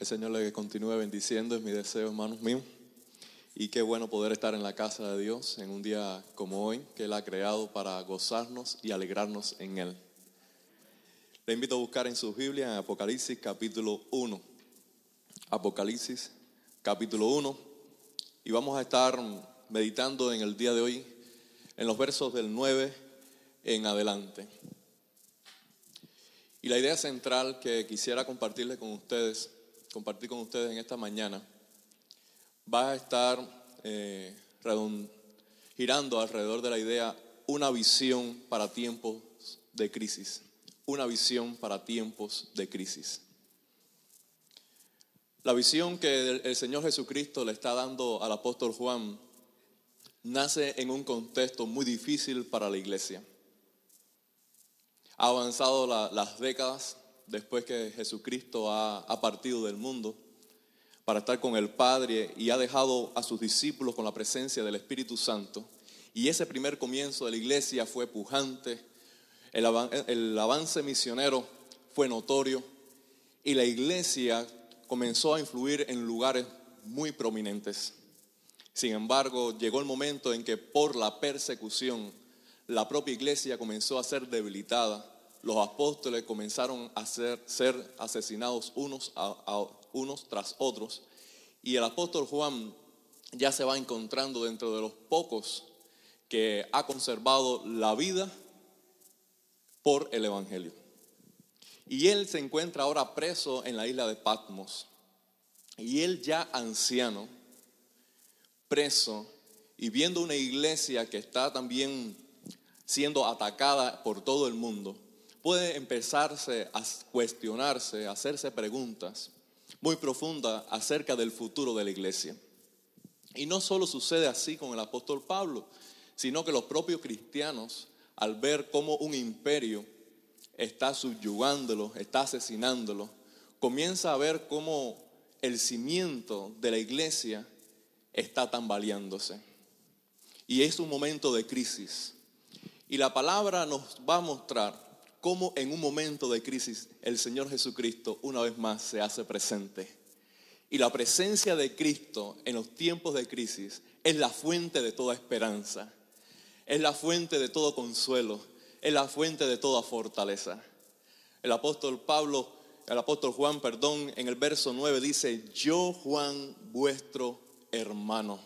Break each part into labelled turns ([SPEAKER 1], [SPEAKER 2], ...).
[SPEAKER 1] El Señor le continúe bendiciendo, es mi deseo, hermanos míos. Y qué bueno poder estar en la casa de Dios en un día como hoy, que Él ha creado para gozarnos y alegrarnos en Él. Le invito a buscar en su Biblia en Apocalipsis capítulo 1. Apocalipsis capítulo 1. Y vamos a estar meditando en el día de hoy en los versos del 9 en adelante. Y la idea central que quisiera compartirles con ustedes compartir con ustedes en esta mañana va a estar eh, girando alrededor de la idea una visión para tiempos de crisis. Una visión para tiempos de crisis. La visión que el, Señor Jesucristo le está dando al apóstol Juan nace en un contexto muy difícil para la iglesia. Ha avanzado las décadas, después que Jesucristo ha, partido del mundo para estar con el Padre y ha dejado a sus discípulos con la presencia del Espíritu Santo. Y ese primer comienzo de la iglesia fue pujante, el, el avance misionero fue notorio y la iglesia comenzó a influir en lugares muy prominentes. Sin embargo, llegó el momento en que por la persecución la propia iglesia comenzó a ser debilitada los apóstoles comenzaron a ser, asesinados unos tras otros y el apóstol Juan ya se va encontrando dentro de los pocos que ha conservado la vida por el Evangelio. Y él se encuentra ahora preso en la isla de Patmos. Y él ya anciano, preso, y viendo una iglesia que está también siendo atacada por todo el mundo, puede empezarse a cuestionarse, a hacerse preguntas muy profundas acerca del futuro de la iglesia. Y no solo sucede así con el apóstol Pablo, sino que los propios cristianos, al ver cómo un imperio está subyugándolo, está asesinándolo, comienza a ver cómo el cimiento de la iglesia está tambaleándose. Y es un momento de crisis. Y la palabra nos va a mostrar cómo en un momento de crisis el Señor Jesucristo una vez más se hace presente. Y la presencia de Cristo en los tiempos de crisis es la fuente de toda esperanza, es la fuente de todo consuelo, es la fuente de toda fortaleza. El apóstol Pablo, el apóstol Juan, perdón, en el verso 9 dice, yo Juan, vuestro hermano,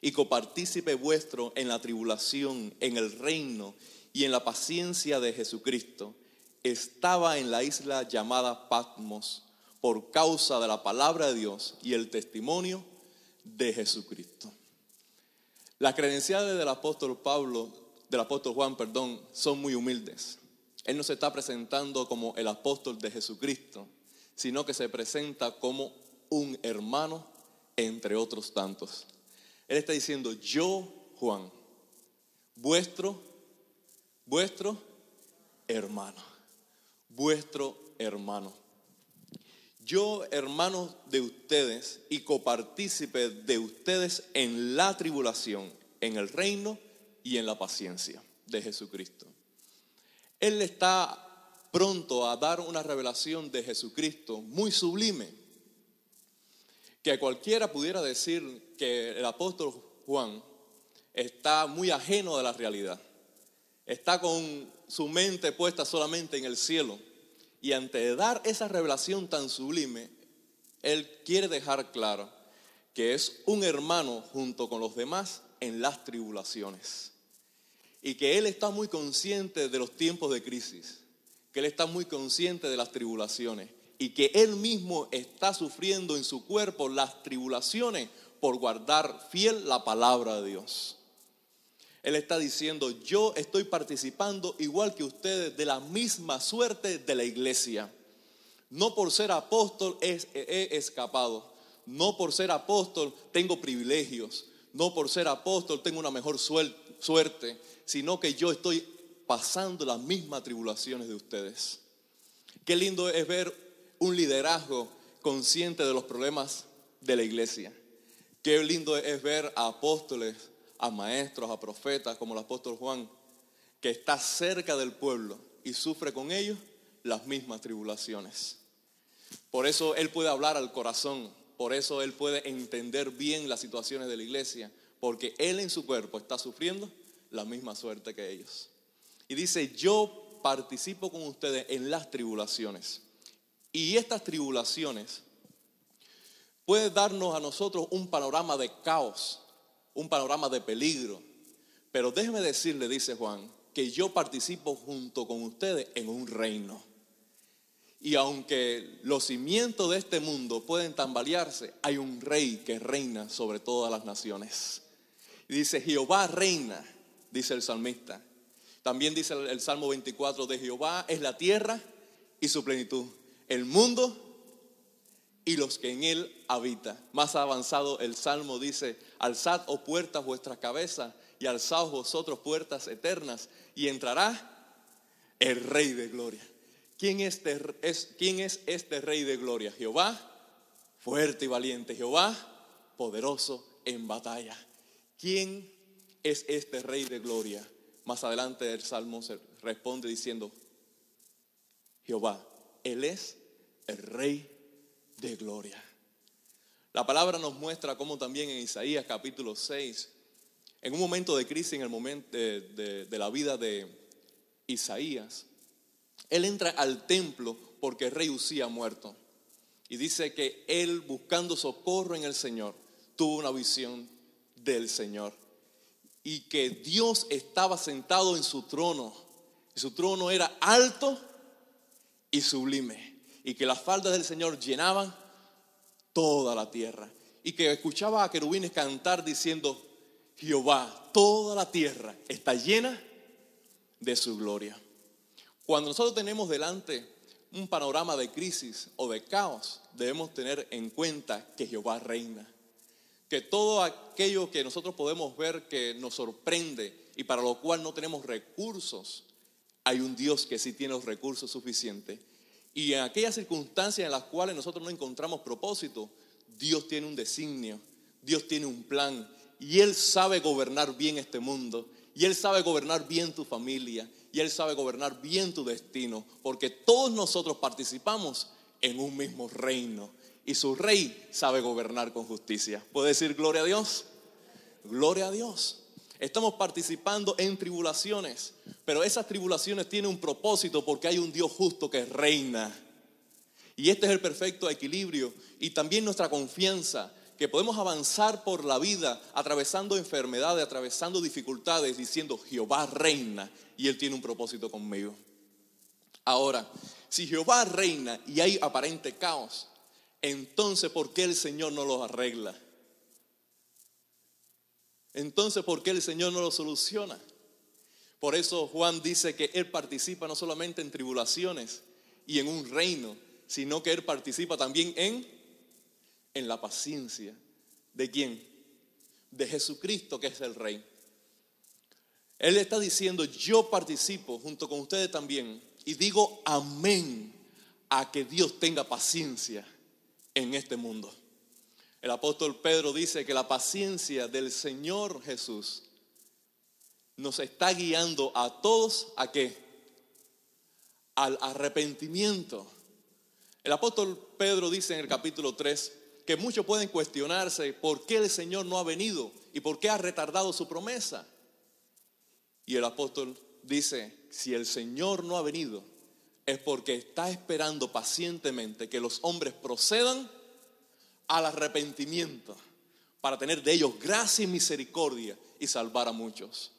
[SPEAKER 1] y copartícipe vuestro en la tribulación, en el reino y en la paciencia de Jesucristo, estaba en la isla llamada Patmos por causa de la palabra de Dios y el testimonio de Jesucristo. Las credenciales del apóstol Pablo, del apóstol Juan, perdón, son muy humildes. Él no se está presentando como el apóstol de Jesucristo, sino que se presenta como un hermano entre otros tantos. Él está diciendo, yo, Juan, vuestro vuestro hermano, vuestro hermano. Yo, hermano de ustedes y copartícipe de ustedes en la tribulación, en el reino y en la paciencia de Jesucristo. Él está pronto a dar una revelación de Jesucristo muy sublime, que cualquiera pudiera decir que el apóstol Juan está muy ajeno de la realidad está con su mente puesta solamente en el cielo. Y ante dar esa revelación tan sublime, Él quiere dejar claro que es un hermano junto con los demás en las tribulaciones. Y que Él está muy consciente de los tiempos de crisis, que Él está muy consciente de las tribulaciones y que Él mismo está sufriendo en su cuerpo las tribulaciones por guardar fiel la palabra de Dios. Él está diciendo, yo estoy participando igual que ustedes de la misma suerte de la iglesia. No por ser apóstol he, escapado. No por ser apóstol tengo privilegios. No por ser apóstol tengo una mejor suerte. Sino que yo estoy pasando las mismas tribulaciones de ustedes. Qué lindo es ver un liderazgo consciente de los problemas de la iglesia. Qué lindo es ver a apóstoles a maestros, a profetas como el apóstol Juan, que está cerca del pueblo y sufre con ellos las mismas tribulaciones. Por eso Él puede hablar al corazón, por eso Él puede entender bien las situaciones de la iglesia, porque Él en su cuerpo está sufriendo la misma suerte que ellos. Y dice, yo participo con ustedes en las tribulaciones. Y estas tribulaciones pueden darnos a nosotros un panorama de caos, un panorama de peligro. Pero déjeme decirle, dice Juan, que yo participo junto con ustedes en un reino. Y aunque los cimientos de este mundo pueden tambalearse, hay un rey que reina sobre todas las naciones. Dice, Jehová reina, dice el salmista. También dice el, Salmo 24 de Jehová es la tierra y su plenitud, el mundo y los que en él habitan. Más avanzado el Salmo dice, alzad, oh puertas, vuestras cabezas y alzaos vosotros puertas eternas y entrará el Rey de Gloria. ¿Quién este es, ¿Quién es este Rey de Gloria? Jehová, fuerte y valiente. Jehová, poderoso en batalla. ¿Quién es este Rey de Gloria? Más adelante el Salmo se responde diciendo, Jehová, Él es el Rey de Gloria. La palabra nos muestra cómo también en Isaías capítulo 6, en un momento de crisis, en el momento de, la vida de Isaías, él entra al templo porque rey Usía muerto. Y dice que él, buscando socorro en el Señor, tuvo una visión del Señor. Y que Dios estaba sentado en su trono. Y su trono era alto y sublime. Y que las faldas del Señor llenaban toda la tierra. Y que escuchaba a querubines cantar diciendo, Jehová, toda la tierra está llena de su gloria. Cuando nosotros tenemos delante un panorama de crisis o de caos, debemos tener en cuenta que Jehová reina. Que todo aquello que nosotros podemos ver que nos sorprende y para lo cual no tenemos recursos, hay un Dios que sí tiene los recursos suficientes. Y en aquellas circunstancias en las cuales nosotros no encontramos propósito, Dios tiene un designio, Dios tiene un plan y Él sabe gobernar bien este mundo y Él sabe gobernar bien tu familia y Él sabe gobernar bien tu destino, porque todos nosotros participamos en un mismo reino y su rey sabe gobernar con justicia. ¿Puede decir gloria a Dios? Gloria a Dios. Estamos participando en tribulaciones, pero esas tribulaciones tienen un propósito porque hay un Dios justo que reina. Y este es el perfecto equilibrio y también nuestra confianza que podemos avanzar por la vida atravesando enfermedades, atravesando dificultades, diciendo Jehová reina y Él tiene un propósito conmigo. Ahora, si Jehová reina y hay aparente caos, entonces ¿por qué el Señor no lo arregla? Entonces ¿por qué el Señor no lo soluciona? Por eso Juan dice que Él participa no solamente en tribulaciones y en un reino, sino que Él participa también en en la paciencia. ¿De quién? De Jesucristo, que es el Rey. Él está diciendo, yo participo junto con ustedes también y digo amén a que Dios tenga paciencia en este mundo. El apóstol Pedro dice que la paciencia del Señor Jesús nos está guiando a todos a qué? Al arrepentimiento. El apóstol Pedro dice en el capítulo 3, que muchos pueden cuestionarse por qué el Señor no ha venido y por qué ha retardado su promesa. Y el apóstol dice, si el Señor no ha venido, es porque está esperando pacientemente que los hombres procedan al arrepentimiento para tener de ellos gracia y misericordia y salvar a muchos.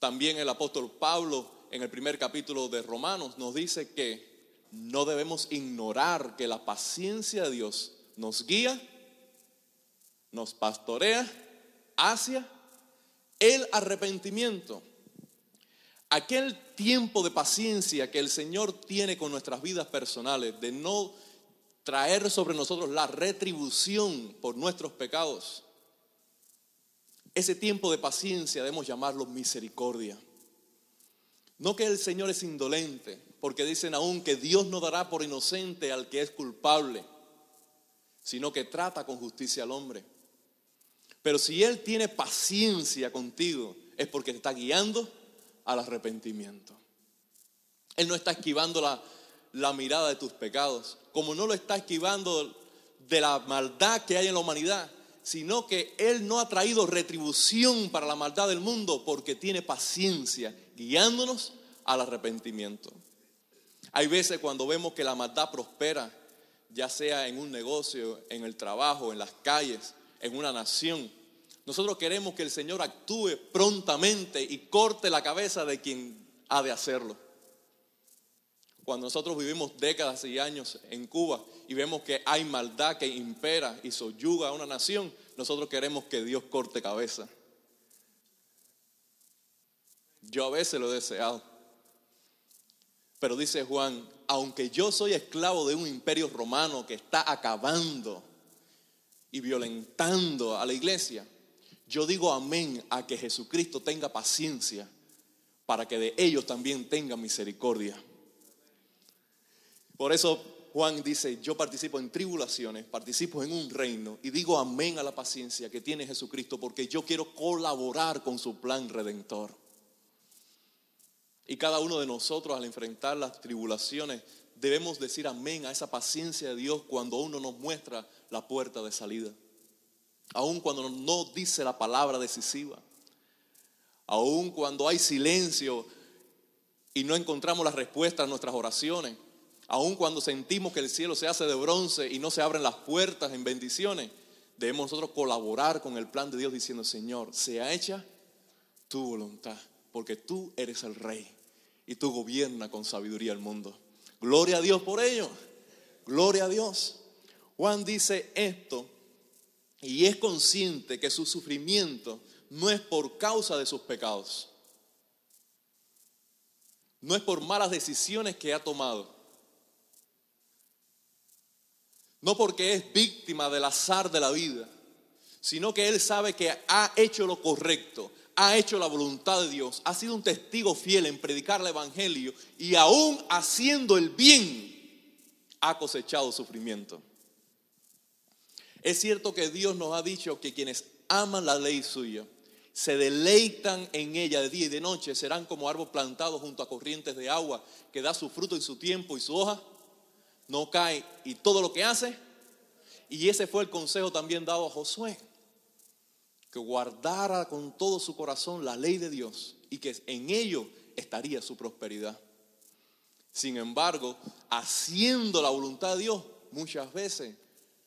[SPEAKER 1] También el apóstol Pablo en el primer capítulo de Romanos nos dice que no debemos ignorar que la paciencia de Dios nos guía, nos pastorea hacia el arrepentimiento. Aquel tiempo de paciencia que el Señor tiene con nuestras vidas personales, de no traer sobre nosotros la retribución por nuestros pecados. Ese tiempo de paciencia debemos llamarlo misericordia. No que el Señor es indolente, porque dicen aún que Dios no dará por inocente al que es culpable sino que trata con justicia al hombre. Pero si Él tiene paciencia contigo, es porque te está guiando al arrepentimiento. Él no está esquivando la, la mirada de tus pecados, como no lo está esquivando de la maldad que hay en la humanidad, sino que Él no ha traído retribución para la maldad del mundo porque tiene paciencia, guiándonos al arrepentimiento. Hay veces cuando vemos que la maldad prospera, ya sea en un negocio, en el trabajo, en las calles, en una nación, nosotros queremos que el Señor actúe prontamente y corte la cabeza de quien ha de hacerlo. Cuando nosotros vivimos décadas y años en Cuba y vemos que hay maldad que impera y soyuga a una nación, nosotros queremos que Dios corte cabeza. Yo a veces lo he deseado. Pero dice Juan, aunque yo soy esclavo de un imperio romano que está acabando y violentando a la iglesia, yo digo amén a que Jesucristo tenga paciencia para que de ellos también tenga misericordia. Por eso Juan dice, yo participo en tribulaciones, participo en un reino y digo amén a la paciencia que tiene Jesucristo porque yo quiero colaborar con su plan redentor. Y cada uno de nosotros al enfrentar las tribulaciones debemos decir amén a esa paciencia de Dios cuando uno nos muestra la puerta de salida. Aun cuando no dice la palabra decisiva. Aun cuando hay silencio y no encontramos la respuesta a nuestras oraciones. Aun cuando sentimos que el cielo se hace de bronce y no se abren las puertas en bendiciones. Debemos nosotros colaborar con el plan de Dios diciendo, Señor, sea hecha tu voluntad, porque tú eres el rey y tú gobiernas con sabiduría el mundo. Gloria a Dios por ello. Gloria a Dios. Juan dice esto y es consciente que su sufrimiento no es por causa de sus pecados. No es por malas decisiones que ha tomado. No porque es víctima del azar de la vida, sino que él sabe que ha hecho lo correcto, ha hecho la voluntad de Dios, ha sido un testigo fiel en predicar el Evangelio y aún haciendo el bien ha cosechado sufrimiento. Es cierto que Dios nos ha dicho que quienes aman la ley suya, se deleitan en ella de día y de noche, serán como árbol plantado junto a corrientes de agua, que da su fruto en su tiempo y su hoja no cae y todo lo que hace. Y ese fue el consejo también dado a Josué que guardara con todo su corazón la ley de Dios y que en ello estaría su prosperidad. Sin embargo, haciendo la voluntad de Dios, muchas veces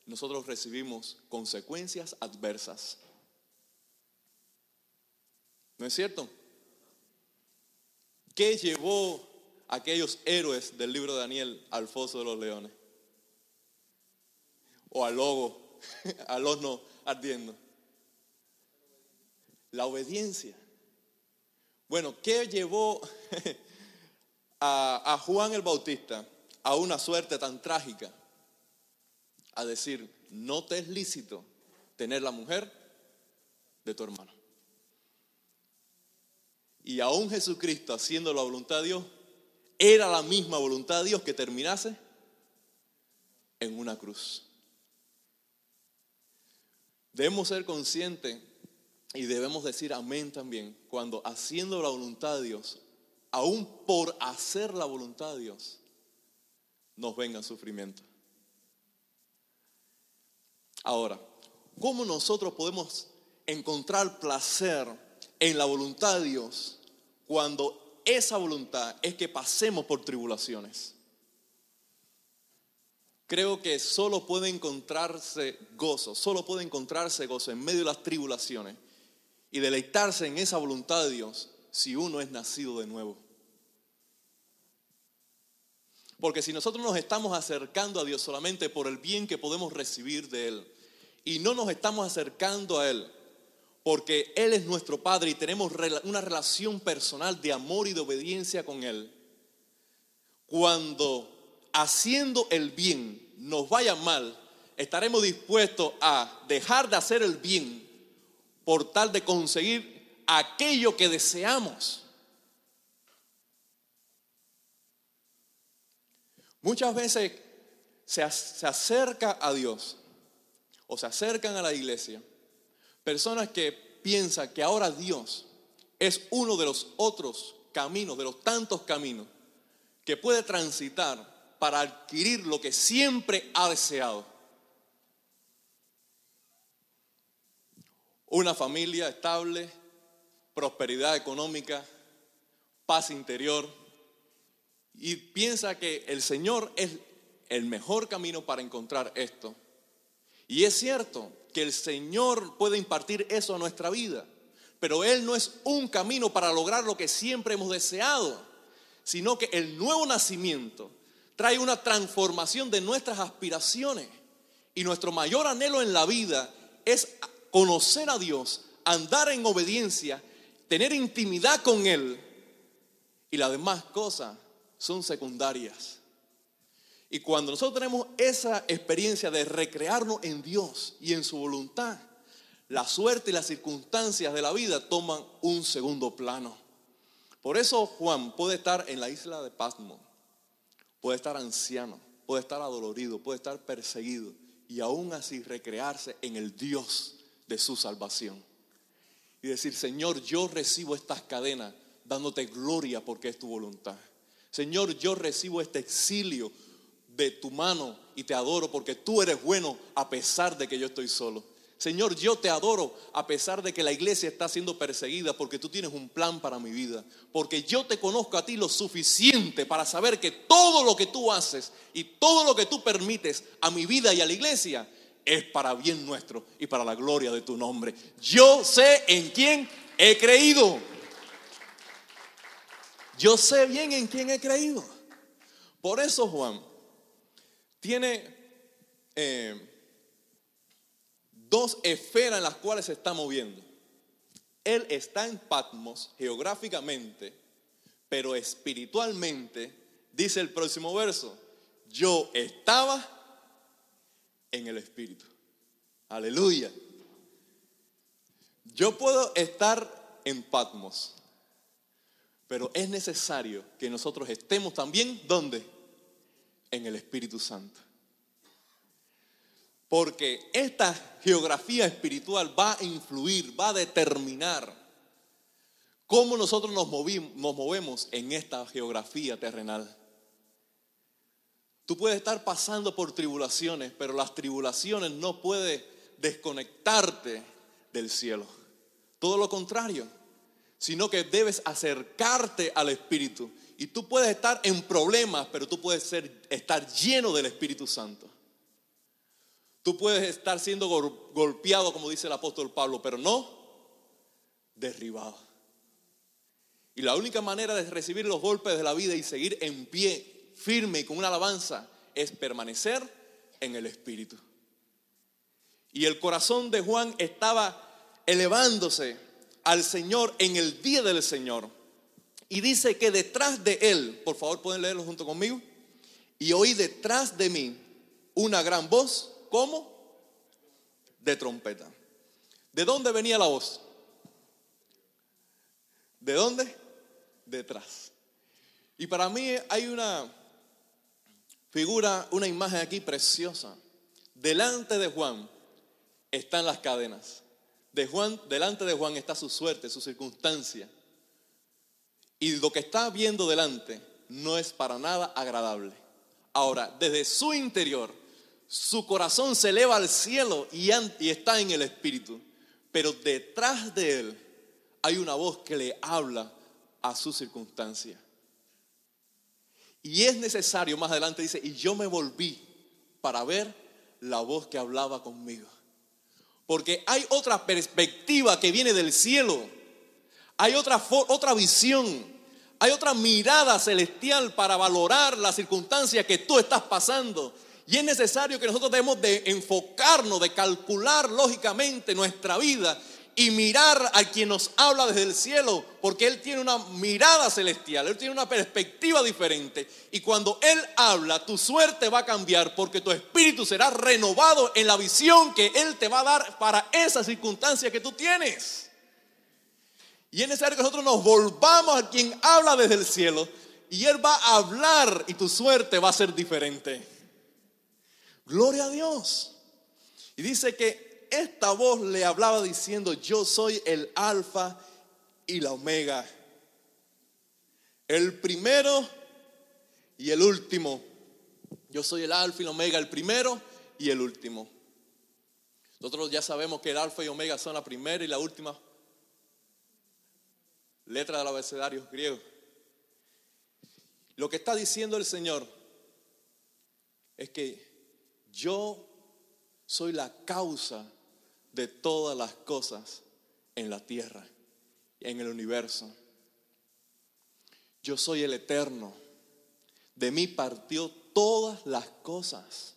[SPEAKER 1] nosotros recibimos consecuencias adversas. ¿No es cierto? ¿Qué llevó aquellos héroes del libro de Daniel al foso de los leones? O al lobo, al horno ardiendo. La obediencia. Bueno, ¿qué llevó a, Juan el Bautista a una suerte tan trágica? A decir, no te es lícito tener la mujer de tu hermano. Y aún Jesucristo, haciendo la voluntad de Dios, era la misma voluntad de Dios que terminase en una cruz. Debemos ser conscientes y debemos decir amén también cuando haciendo la voluntad de Dios, aún por hacer la voluntad de Dios, nos venga sufrimiento. Ahora, ¿cómo nosotros podemos encontrar placer en la voluntad de Dios cuando esa voluntad es que pasemos por tribulaciones? Creo que solo puede encontrarse gozo, solo puede encontrarse gozo en medio de las tribulaciones y deleitarse en esa voluntad de Dios si uno es nacido de nuevo. Porque si nosotros nos estamos acercando a Dios solamente por el bien que podemos recibir de Él y no nos estamos acercando a Él porque Él es nuestro Padre y tenemos una relación personal de amor y de obediencia con Él, cuando haciendo el bien nos vaya mal, estaremos dispuestos a dejar de hacer el bien por tal de conseguir aquello que deseamos. Muchas veces se, acerca a Dios o se acercan a la iglesia personas que piensan que ahora Dios es uno de los otros caminos, de los tantos caminos que puede transitar para adquirir lo que siempre ha deseado. Una familia estable, prosperidad económica, paz interior. Y piensa que el Señor es el mejor camino para encontrar esto. Y es cierto que el Señor puede impartir eso a nuestra vida, pero Él no es un camino para lograr lo que siempre hemos deseado, sino que el nuevo nacimiento trae una transformación de nuestras aspiraciones. Y nuestro mayor anhelo en la vida es conocer a Dios, andar en obediencia, tener intimidad con Él. Y las demás cosas son secundarias. Y cuando nosotros tenemos esa experiencia de recrearnos en Dios y en su voluntad, la suerte y las circunstancias de la vida toman un segundo plano. Por eso Juan puede estar en la isla de Pasmo, puede estar anciano, puede estar adolorido, puede estar perseguido y aún así recrearse en el Dios de su salvación. Y decir, Señor, yo recibo estas cadenas dándote gloria porque es tu voluntad. Señor, yo recibo este exilio de tu mano y te adoro porque tú eres bueno a pesar de que yo estoy solo. Señor, yo te adoro a pesar de que la iglesia está siendo perseguida porque tú tienes un plan para mi vida. Porque yo te conozco a ti lo suficiente para saber que todo lo que tú haces y todo lo que tú permites a mi vida y a la iglesia es para bien nuestro y para la gloria de tu nombre. Yo sé en quién he creído. Yo sé bien en quién he creído. Por eso Juan tiene eh, dos esferas en las cuales se está moviendo. Él está en Patmos geográficamente, pero espiritualmente, dice el próximo verso, yo estaba en el Espíritu. Aleluya. Yo puedo estar en Patmos, pero es necesario que nosotros estemos también, ¿dónde? En el Espíritu Santo. Porque esta geografía espiritual va a influir, va a determinar cómo nosotros nos, nos movemos en esta geografía terrenal. Tú puedes estar pasando por tribulaciones, pero las tribulaciones no pueden desconectarte del cielo. Todo lo contrario, sino que debes acercarte al Espíritu y tú puedes estar en problemas, pero tú puedes ser, estar lleno del Espíritu Santo. Tú puedes estar siendo golpeado, como dice el apóstol Pablo, pero no derribado. Y la única manera de recibir los golpes de la vida y seguir en pie, firme y con una alabanza, es permanecer en el Espíritu. Y el corazón de Juan estaba elevándose al Señor en el día del Señor. Y dice que detrás de él, por favor pueden leerlo junto conmigo, y oí detrás de mí una gran voz, ¿cómo? De trompeta. ¿De dónde venía la voz? ¿De dónde? Detrás. Y para mí hay una figura, una imagen aquí preciosa. Delante de Juan están las cadenas. De Juan, delante de Juan está su suerte, su circunstancia. Y lo que está viendo delante no es para nada agradable. Ahora, desde su interior, su corazón se eleva al cielo y, está en el Espíritu. Pero detrás de él hay una voz que le habla a su circunstancia. Y es necesario, más adelante dice, y yo me volví para ver la voz que hablaba conmigo. Porque hay otra perspectiva que viene del cielo. Hay otra, otra visión. Hay otra mirada celestial para valorar la circunstancia que tú estás pasando. Y es necesario que nosotros debemos de enfocarnos, de calcular lógicamente nuestra vida y mirar a quien nos habla desde el cielo, porque Él tiene una mirada celestial, Él tiene una perspectiva diferente. Y cuando Él habla, tu suerte va a cambiar, porque tu espíritu será renovado en la visión que Él te va a dar para esa circunstancia que tú tienes. Y es necesario que nosotros nos volvamos a quien habla desde el cielo y Él va a hablar y tu suerte va a ser diferente. Gloria a Dios. Y dice que esta voz le hablaba diciendo, yo soy el alfa y la omega, el primero y el último, Yo soy el alfa y el omega, el primero y el último. Nosotros ya sabemos que el alfa y omega son la primera y la última letra del abecedario griego. Lo que está diciendo el Señor es que yo soy la causa de todas las cosas en la tierra, en el universo. Yo soy el eterno. De mí partió todas las cosas.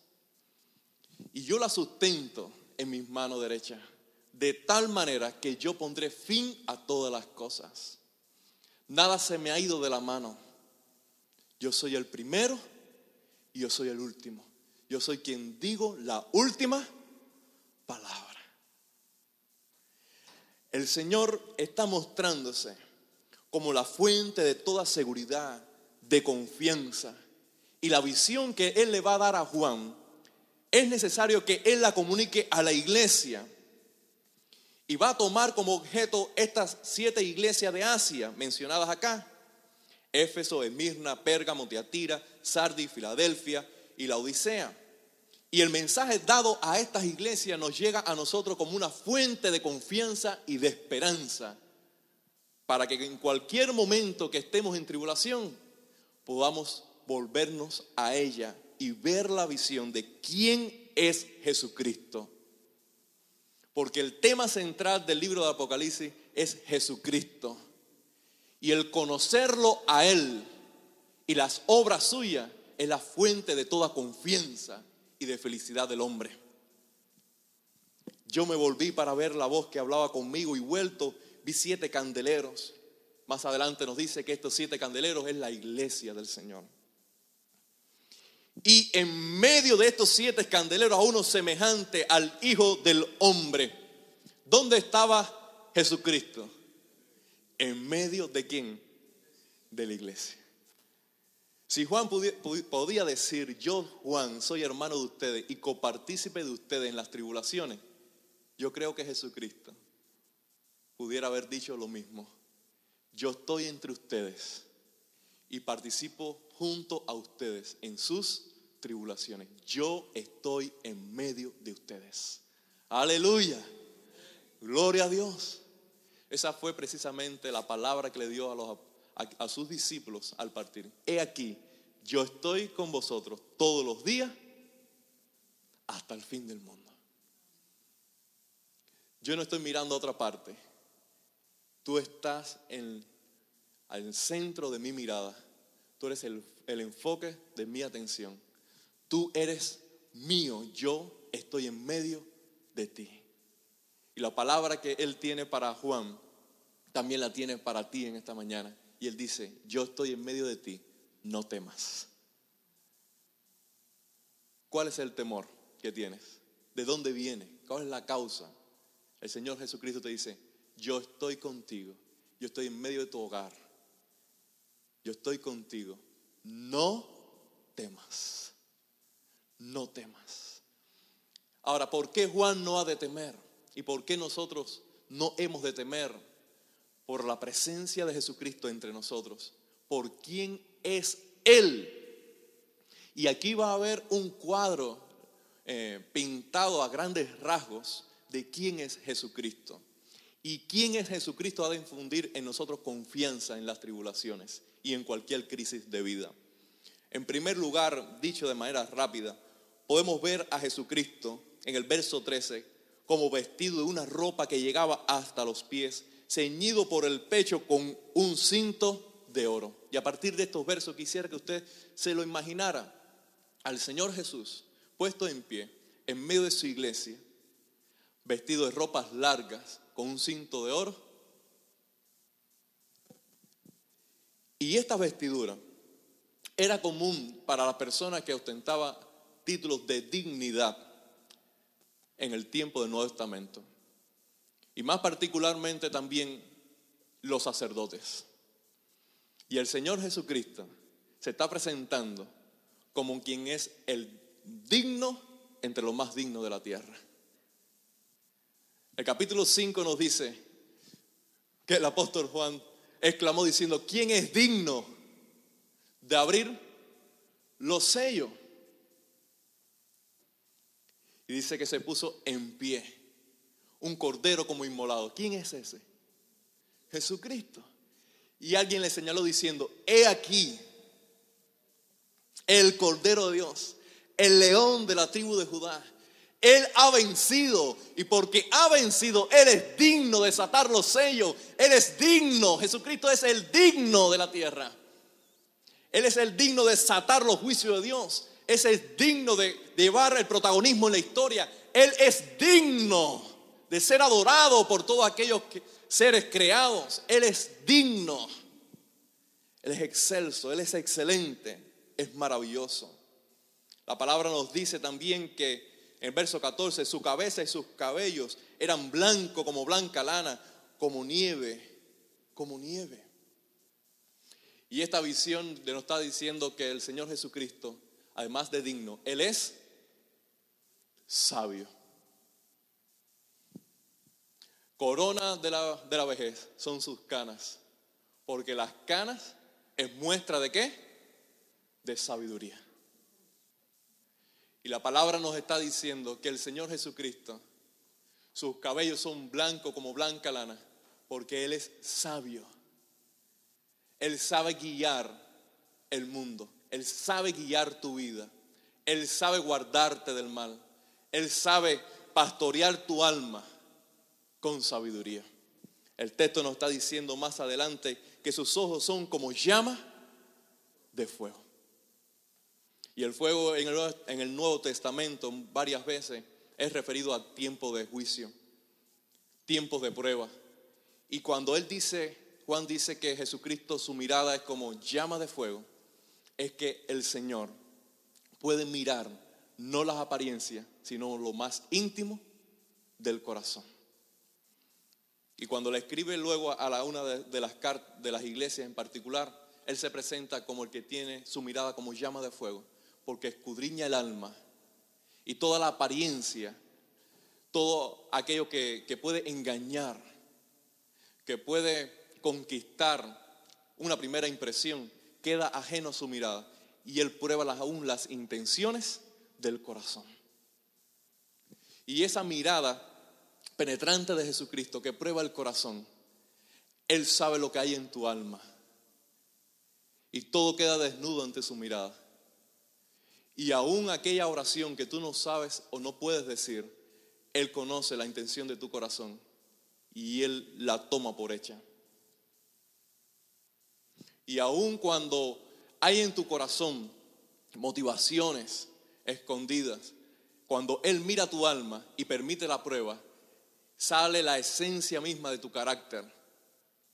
[SPEAKER 1] Y yo las sustento en mis manos derechas. De tal manera que yo pondré fin a todas las cosas. Nada se me ha ido de la mano. Yo soy el primero y yo soy el último. Yo soy quien digo la última palabra. El Señor está mostrándose como la fuente de toda seguridad, de confianza. Y la visión que Él le va a dar a Juan, es necesario que Él la comunique a la iglesia. Y va a tomar como objeto estas siete iglesias de Asia mencionadas acá. Éfeso, Esmirna, Pérgamo, Tiatira, Sardi, Filadelfia y la Odisea. Y el mensaje dado a estas iglesias nos llega a nosotros como una fuente de confianza y de esperanza para que en cualquier momento que estemos en tribulación podamos volvernos a ella y ver la visión de quién es Jesucristo. Porque el tema central del libro de Apocalipsis es Jesucristo. Y el conocerlo a Él y las obras suyas es la fuente de toda confianza y de felicidad del hombre. Yo me volví para ver la voz que hablaba conmigo y vuelto vi siete candeleros. Más adelante nos dice que estos siete candeleros es la iglesia del Señor. Y en medio de estos siete candeleros a uno semejante al Hijo del Hombre. ¿Dónde estaba Jesucristo? ¿En medio de quién? De la iglesia. Si Juan podía decir, yo Juan soy hermano de ustedes y copartícipe de ustedes en las tribulaciones, yo creo que Jesucristo pudiera haber dicho lo mismo. Yo estoy entre ustedes y participo junto a ustedes en sus tribulaciones. Yo estoy en medio de ustedes. Aleluya. Gloria a Dios. Esa fue precisamente la palabra que le dio a los a, sus discípulos al partir. He aquí, yo estoy con vosotros todos los días hasta el fin del mundo. Yo no estoy mirando a otra parte. Tú estás en el centro de mi mirada. Tú eres el, el enfoque de mi atención. Tú eres mío. Yo estoy en medio de ti. Y la palabra que Él tiene para Juan, también la tiene para ti en esta mañana. Y Él dice, yo estoy en medio de ti, no temas. ¿Cuál es el temor que tienes? ¿De dónde viene? ¿Cuál es la causa? El Señor Jesucristo te dice, yo estoy contigo, yo estoy en medio de tu hogar, yo estoy contigo, no temas, no temas. Ahora, ¿por qué Juan no ha de temer? ¿Y por qué nosotros no hemos de temer? por la presencia de Jesucristo entre nosotros, por quién es Él. Y aquí va a haber un cuadro eh, pintado a grandes rasgos de quién es Jesucristo. Y quién es Jesucristo ha de infundir en nosotros confianza en las tribulaciones y en cualquier crisis de vida. En primer lugar, dicho de manera rápida, podemos ver a Jesucristo en el verso 13 como vestido de una ropa que llegaba hasta los pies ceñido por el pecho con un cinto de oro. Y a partir de estos versos quisiera que usted se lo imaginara al Señor Jesús puesto en pie en medio de su iglesia, vestido de ropas largas con un cinto de oro. Y esta vestidura era común para las personas que ostentaba títulos de dignidad en el tiempo del Nuevo Testamento y más particularmente también los sacerdotes. Y el Señor Jesucristo se está presentando como quien es el digno entre los más dignos de la tierra. El capítulo 5 nos dice que el apóstol Juan exclamó diciendo, ¿quién es digno de abrir los sellos? Y dice que se puso en pie, un cordero como inmolado. ¿Quién es ese? Jesucristo. Y alguien le señaló diciendo, he aquí el cordero de Dios, el león de la tribu de Judá. Él ha vencido y porque ha vencido, Él es digno de desatar los sellos. Él es digno, Jesucristo es el digno de la tierra. Él es el digno de desatar los juicios de Dios. Ese es digno de llevar el protagonismo en la historia. Él es digno de ser adorado por todos aquellos seres creados. Él es digno. Él es excelso, Él es excelente, es maravilloso. La palabra nos dice también que en verso 14, su cabeza y sus cabellos eran blancos como blanca lana, como nieve, como nieve. Y esta visión nos está diciendo que el Señor Jesucristo, además de digno, Él es sabio. Corona de la, de la vejez son sus canas, porque las canas es muestra de qué? De sabiduría. Y la palabra nos está diciendo que el Señor Jesucristo, sus cabellos son blancos como blanca lana, porque Él es sabio. Él sabe guiar el mundo. Él sabe guiar tu vida. Él sabe guardarte del mal. Él sabe pastorear tu alma con sabiduría. El texto nos está diciendo más adelante que sus ojos son como llama de fuego. Y el fuego en el, Nuevo Testamento varias veces es referido a tiempo de juicio, tiempos de prueba. Y cuando él dice, Juan dice que Jesucristo su mirada es como llama de fuego, es que el Señor puede mirar no las apariencias, sino lo más íntimo del corazón. Y cuando le escribe luego a la una de, las, de las iglesias en particular, él se presenta como el que tiene su mirada como llama de fuego porque escudriña el alma y toda la apariencia, todo aquello que, puede engañar, que puede conquistar una primera impresión, queda ajeno a su mirada y él prueba aún las intenciones del corazón. Y esa mirada penetrante de Jesucristo que prueba el corazón, Él sabe lo que hay en tu alma. Y todo queda desnudo ante su mirada. Y aún aquella oración que tú no sabes o no puedes decir, Él conoce la intención de tu corazón y Él la toma por hecha. Y aún cuando hay en tu corazón motivaciones escondidas, cuando Él mira tu alma y permite la prueba, sale la esencia misma de tu carácter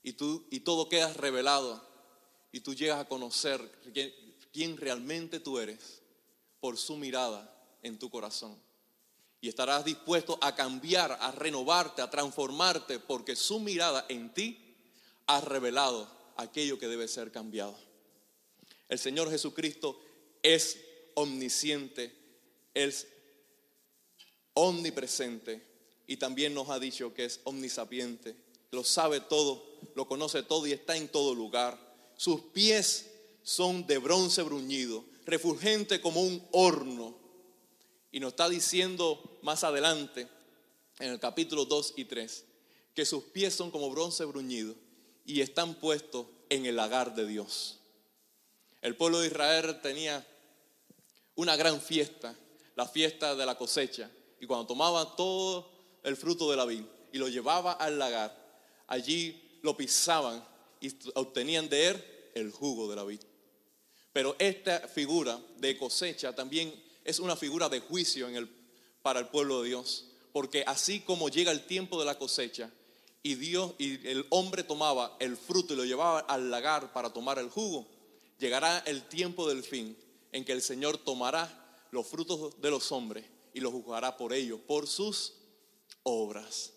[SPEAKER 1] y, tú, y todo queda revelado y tú llegas a conocer quién realmente tú eres por su mirada en tu corazón. Y estarás dispuesto a cambiar, a renovarte, a transformarte, porque su mirada en ti ha revelado aquello que debe ser cambiado. El Señor Jesucristo es omnisciente, es omnipresente y también nos ha dicho que es omnisapiente, lo sabe todo, lo conoce todo y está en todo lugar. Sus pies son de bronce bruñido refulgente como un horno. Y nos está diciendo más adelante, en el capítulo 2 y 3, que sus pies son como bronce bruñido y están puestos en el lagar de Dios. El pueblo de Israel tenía una gran fiesta, la fiesta de la cosecha, y cuando tomaba todo el fruto de la vid y lo llevaba al lagar, allí lo pisaban y obtenían de él el jugo de la vid. Pero esta figura de cosecha también es una figura de juicio para el pueblo de Dios. Porque así como llega el tiempo de la cosecha y Dios y el hombre tomaba el fruto y lo llevaba al lagar para tomar el jugo, llegará el tiempo del fin en que el Señor tomará los frutos de los hombres y los juzgará por ellos, por sus obras.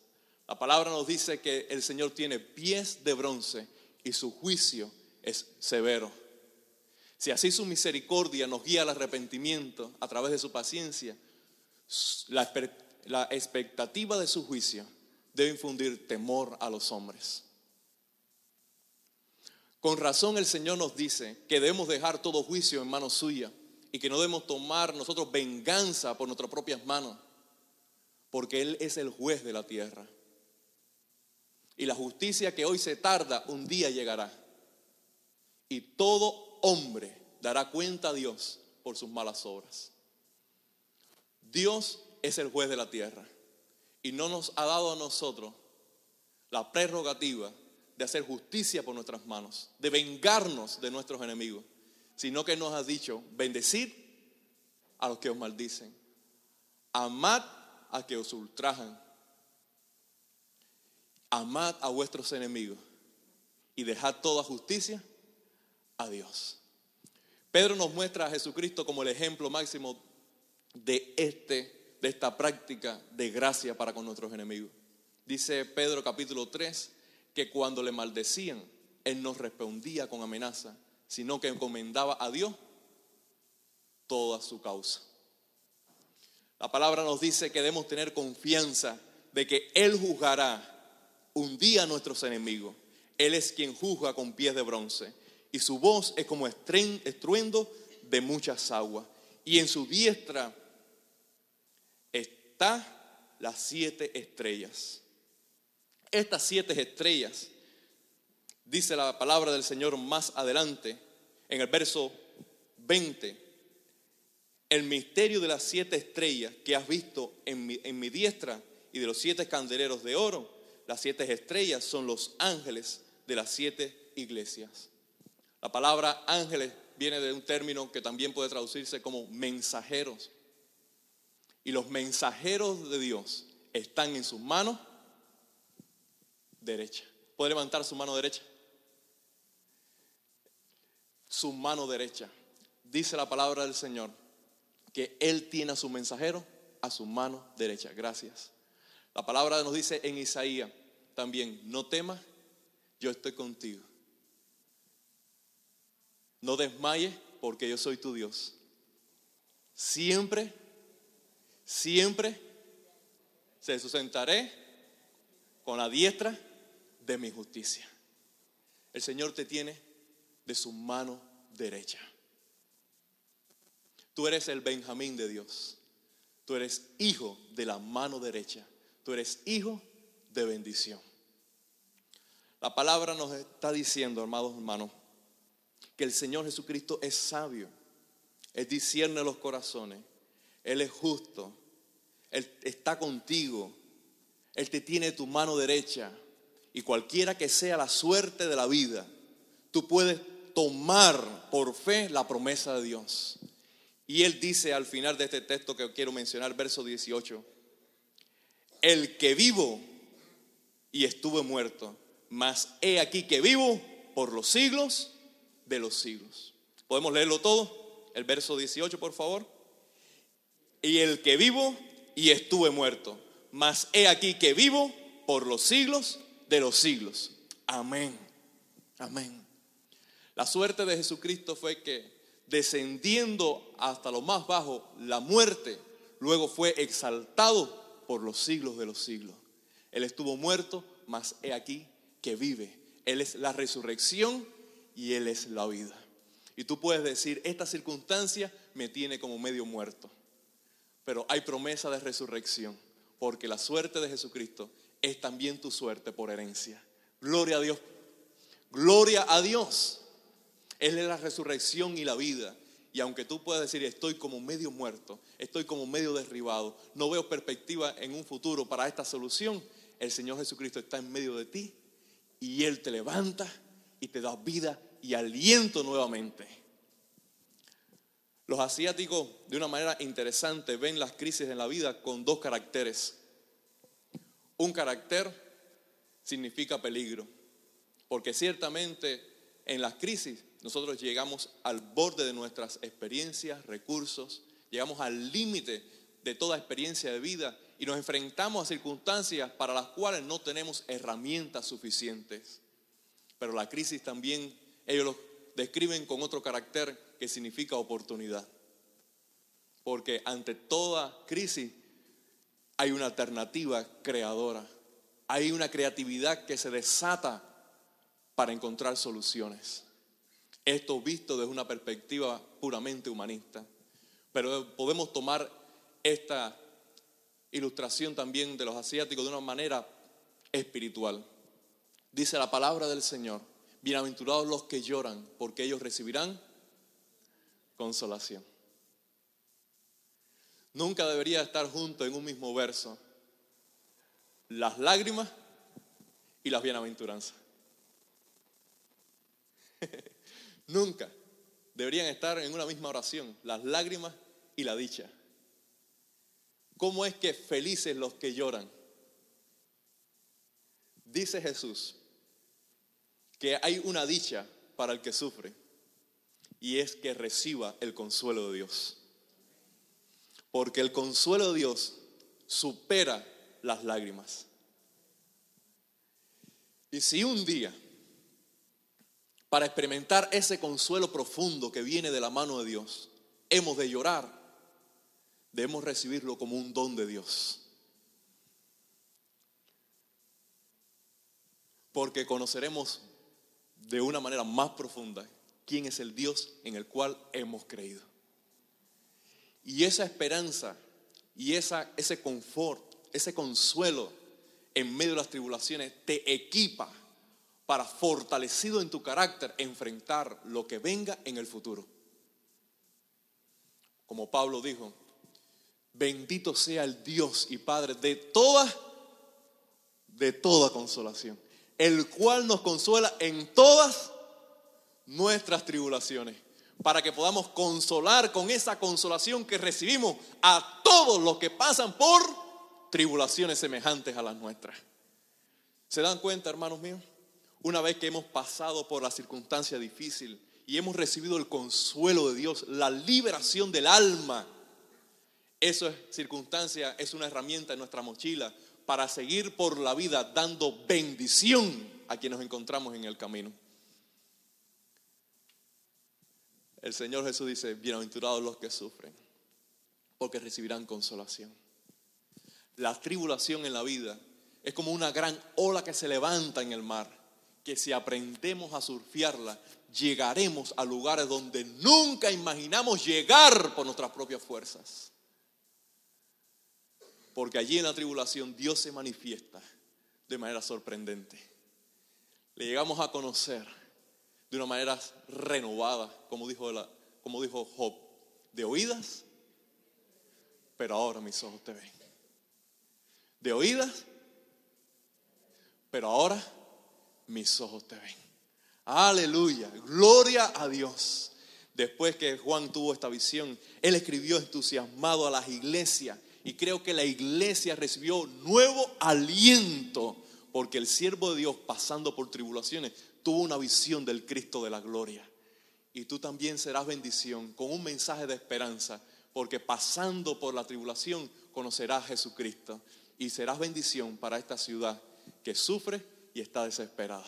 [SPEAKER 1] La palabra nos dice que el Señor tiene pies de bronce y su juicio es severo. Si así su misericordia nos guía al arrepentimiento a través de su paciencia, la, expectativa de su juicio debe infundir temor a los hombres. Con razón el Señor nos dice que debemos dejar todo juicio en manos suyas y que no debemos tomar nosotros venganza por nuestras propias manos. porque Él es el juez de la tierra. Y la justicia que hoy se tarda, un día llegará. Y todo hombre dará cuenta a Dios por sus malas obras. Dios es el juez de la tierra y no nos ha dado a nosotros la prerrogativa de hacer justicia por nuestras manos, de vengarnos de nuestros enemigos, sino que nos ha dicho, bendecid a los que os maldicen, amad a que os ultrajan, amad a vuestros enemigos y dejad toda justicia Dios. Pedro nos muestra a Jesucristo como el ejemplo máximo de, este, de esta práctica de gracia para con nuestros enemigos. Dice Pedro capítulo 3 que cuando le maldecían, él no respondía con amenaza, sino que encomendaba a Dios toda su causa. La palabra nos dice que debemos tener confianza de que Él juzgará un día a nuestros enemigos. Él es quien juzga con pies de bronce y su voz es como estruendo de muchas aguas. Y en su diestra está las siete estrellas. Estas siete estrellas, dice la palabra del Señor más adelante, en el verso 20, el misterio de las siete estrellas que has visto en mi, en mi diestra y de los siete candeleros de oro, las siete estrellas son los ángeles de las siete iglesias. La palabra ángeles viene de un término que también puede traducirse como mensajeros. Y los mensajeros de Dios están en sus manos derecha. ¿Puede levantar su mano derecha? Su mano derecha. Dice la palabra del Señor que Él tiene a su mensajero a su mano derecha. Gracias. La palabra nos dice en Isaías también, no temas, yo estoy contigo. No desmayes porque yo soy tu Dios. Siempre, siempre se sustentaré con la diestra de mi justicia. El Señor te tiene de su mano derecha. Tú eres el Benjamín de Dios. Tú eres hijo de la mano derecha. Tú eres hijo de bendición. La palabra nos está diciendo, amados hermanos, que el Señor Jesucristo es sabio. Él discierne los corazones. Él es justo. Él está contigo. Él te tiene tu mano derecha y cualquiera que sea la suerte de la vida, tú puedes tomar por fe la promesa de Dios. Y él dice al final de este texto que quiero mencionar, verso 18, el que vivo y estuve muerto, mas he aquí que vivo por los siglos de los siglos. ¿Podemos leerlo todo? El verso 18, por favor. Y el que vivo y estuve muerto, mas he aquí que vivo por los siglos de los siglos. Amén. Amén. La suerte de Jesucristo fue que descendiendo hasta lo más bajo, la muerte, luego fue exaltado por los siglos de los siglos. Él estuvo muerto, mas he aquí que vive. Él es la resurrección y Él es la vida. Y tú puedes decir, esta circunstancia me tiene como medio muerto. Pero hay promesa de resurrección, porque la suerte de Jesucristo es también tu suerte por herencia. Gloria a Dios. Gloria a Dios. Él es la resurrección y la vida. Y aunque tú puedas decir, estoy como medio muerto, estoy como medio derribado, no veo perspectiva en un futuro para esta solución, el Señor Jesucristo está en medio de ti y Él te levanta y te da vida y aliento nuevamente. Los asiáticos, de una manera interesante, ven las crisis en la vida con dos caracteres. Un carácter significa peligro, porque ciertamente en las crisis nosotros llegamos al borde de nuestras experiencias, recursos, llegamos al límite de toda experiencia de vida y nos enfrentamos a circunstancias para las cuales no tenemos herramientas suficientes. Pero la crisis también ellos lo describen con otro carácter que significa oportunidad. Porque ante toda crisis hay una alternativa creadora. Hay una creatividad que se desata para encontrar soluciones. Esto visto desde una perspectiva puramente humanista. Pero podemos tomar esta ilustración también de los asiáticos de una manera espiritual. Dice la palabra del Señor, bienaventurados los que lloran, porque ellos recibirán consolación. Nunca debería estar junto en un mismo verso las lágrimas y las bienaventuranzas. Nunca deberían estar en una misma oración, las lágrimas y la dicha. ¿Cómo es que felices los que lloran? Dice Jesús que hay una dicha para el que sufre y es que reciba el consuelo de Dios. Porque el consuelo de Dios supera las lágrimas. Y si un día, para experimentar ese consuelo profundo que viene de la mano de Dios, hemos de llorar, debemos recibirlo como un don de Dios. Porque conoceremos de una manera más profunda quién es el Dios en el cual hemos creído. Y esa esperanza y esa, ese confort, ese consuelo en medio de las tribulaciones te equipa para, fortalecido en tu carácter, enfrentar lo que venga en el futuro. Como Pablo dijo, bendito sea el Dios y Padre de toda, de toda consolación, el cual nos consuela en todas nuestras tribulaciones, para que podamos consolar con esa consolación que recibimos a todos los que pasan por tribulaciones semejantes a las nuestras. ¿Se dan cuenta, hermanos míos? Una vez que hemos pasado por la circunstancia difícil y hemos recibido el consuelo de Dios, la liberación del alma, esa circunstancia es una herramienta en nuestra mochila para seguir por la vida dando bendición a quienes nos encontramos en el camino. El Señor Jesús dice, bienaventurados los que sufren, porque recibirán consolación. La tribulación en la vida es como una gran ola que se levanta en el mar, que si aprendemos a surfearla, llegaremos a lugares donde nunca imaginamos llegar por nuestras propias fuerzas. Porque allí en la tribulación Dios se manifiesta de manera sorprendente. Le llegamos a conocer de una manera renovada, como dijo, Job, de oídas, pero ahora mis ojos te ven. De oídas, pero ahora mis ojos te ven. Aleluya, gloria a Dios. Después que Juan tuvo esta visión, él escribió entusiasmado a las iglesias y creo que la iglesia recibió nuevo aliento porque el siervo de Dios pasando por tribulaciones tuvo una visión del Cristo de la gloria. Y tú también serás bendición con un mensaje de esperanza, porque pasando por la tribulación conocerás a Jesucristo y serás bendición para esta ciudad que sufre y está desesperada.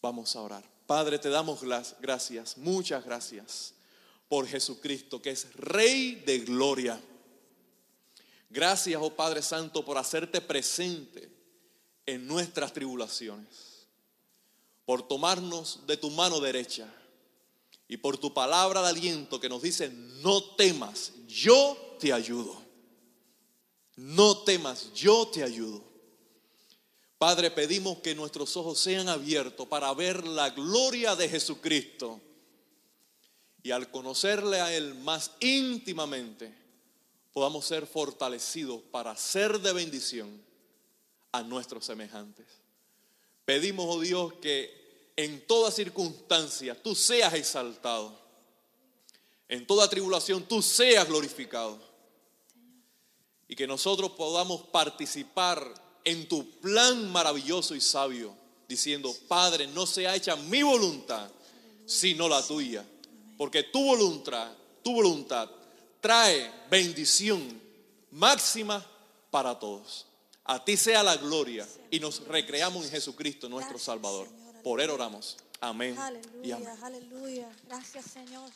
[SPEAKER 1] Vamos a orar. Padre, te damos las gracias, muchas gracias por Jesucristo, que es Rey de Gloria. Gracias, oh Padre Santo, por hacerte presente en nuestras tribulaciones por tomarnos de tu mano derecha y por tu palabra de aliento que nos dice, no temas, yo te ayudo. No temas, yo te ayudo. Padre, pedimos que nuestros ojos sean abiertos para ver la gloria de Jesucristo y al conocerle a Él más íntimamente, podamos ser fortalecidos para ser de bendición a nuestros semejantes. Pedimos, oh Dios, que en toda circunstancia tú seas exaltado. En toda tribulación tú seas glorificado. Y que nosotros podamos participar en tu plan maravilloso y sabio, diciendo, Padre, no sea hecha mi voluntad, sino la tuya. Porque tu voluntad, tu voluntad trae bendición máxima para todos. A ti sea la gloria y nos recreamos en Jesucristo nuestro Salvador. Por él oramos. Amén.
[SPEAKER 2] Aleluya, aleluya. Gracias, Señor.